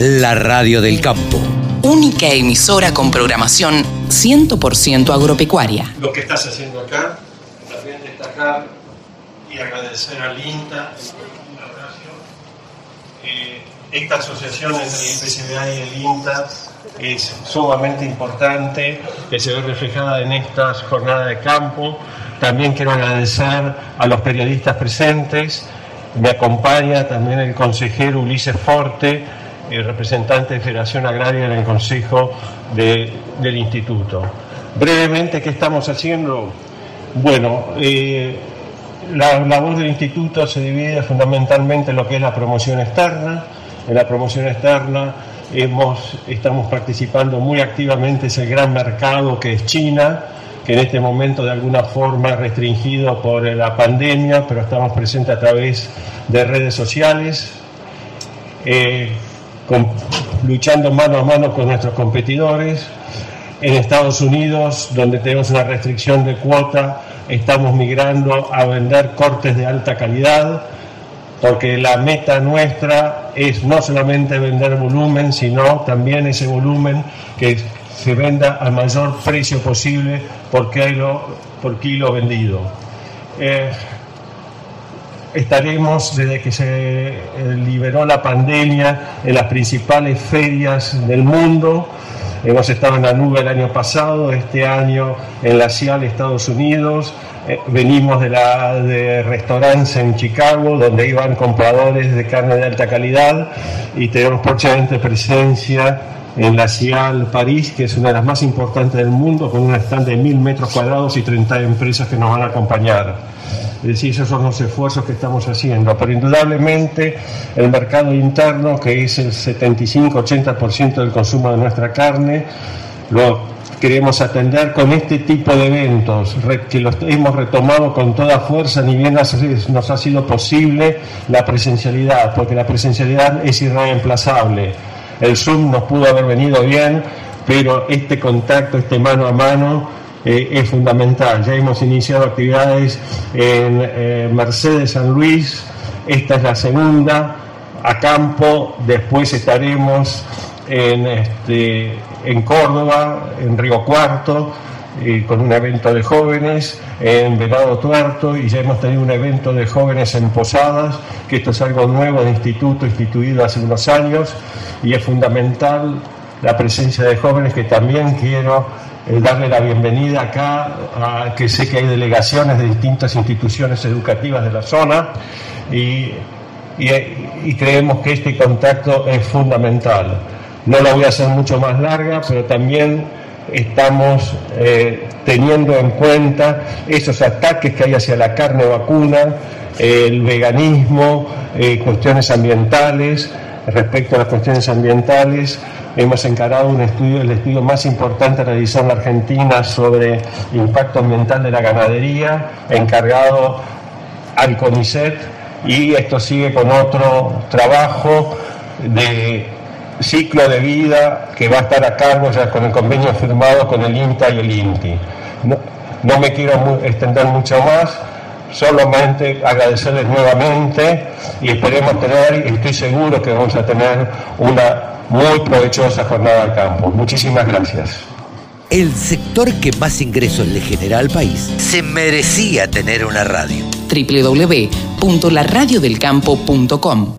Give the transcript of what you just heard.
La Radio del Campo. Única emisora con programación 100% agropecuaria. Lo que estás haciendo acá, también destacar y agradecer al INTA, eh, esta asociación entre el IPCBA y el INTA es sumamente importante, que se ve reflejada en estas jornadas de campo. También quiero agradecer a los periodistas presentes. Me acompaña también el consejero Ulises Forte, el representante de Federación Agraria en el Consejo del Instituto. Brevemente, ¿qué estamos haciendo? Bueno, eh, la labor del Instituto se divide fundamentalmente en lo que es la promoción externa. En la promoción externa estamos participando muy activamente en el gran mercado que es China, que en este momento de alguna forma es restringido por la pandemia, pero estamos presentes a través de redes sociales, eh, luchando mano a mano con nuestros competidores. En Estados Unidos, donde tenemos una restricción de cuota, estamos migrando a vender cortes de alta calidad porque la meta nuestra es no solamente vender volumen, sino también ese volumen que se venda al mayor precio posible por kilo, por kilo vendido. Eh, estaremos desde que se eh, liberó la pandemia en las principales ferias del mundo. Hemos estado en la nube el año pasado, este año en la CIAL Estados Unidos, eh, venimos de, la, de restaurantes en Chicago, donde iban compradores de carne de alta calidad y tenemos próximamente presencia en la CIAL París, que es una de las más importantes del mundo, con un stand de mil metros cuadrados y 30 empresas que nos van a acompañar. Es decir, esos son los esfuerzos que estamos haciendo. Pero indudablemente el mercado interno, que es el 75-80% del consumo de nuestra carne, lo queremos atender con este tipo de eventos, que los hemos retomado con toda fuerza, ni bien nos ha sido posible la presencialidad, porque la presencialidad es irreemplazable. El Zoom nos pudo haber venido bien, pero este contacto, este mano a mano, eh, es fundamental. Ya hemos iniciado actividades en eh, Mercedes San Luis, esta es la segunda, a campo, después estaremos en, este, en Córdoba, en Río Cuarto, eh, con un evento de jóvenes, en Venado Tuerto, y ya hemos tenido un evento de jóvenes en Posadas, que esto es algo nuevo de instituto, instituido hace unos años, y es fundamental la presencia de jóvenes que también quiero eh, darle la bienvenida acá, a, que sé que hay delegaciones de distintas instituciones educativas de la zona, y, y creemos que este contacto es fundamental. No la voy a hacer mucho más larga, pero también estamos eh, teniendo en cuenta esos ataques que hay hacia la carne vacuna, el veganismo, eh, cuestiones ambientales. Respecto a las cuestiones ambientales, hemos encarado un estudio, el estudio más importante realizado en la Argentina sobre impacto ambiental de la ganadería, encargado al CONICET, y esto sigue con otro trabajo de ciclo de vida que va a estar a cargo ya con el convenio firmado con el INTA y el INTI. No, me quiero extender mucho más, solamente agradecerles nuevamente y esperemos tener, y estoy seguro que vamos a tener una muy provechosa jornada al campo. Muchísimas gracias. El sector que más ingresos le genera al país se merecía tener una radio. www.laradiodelcampo.com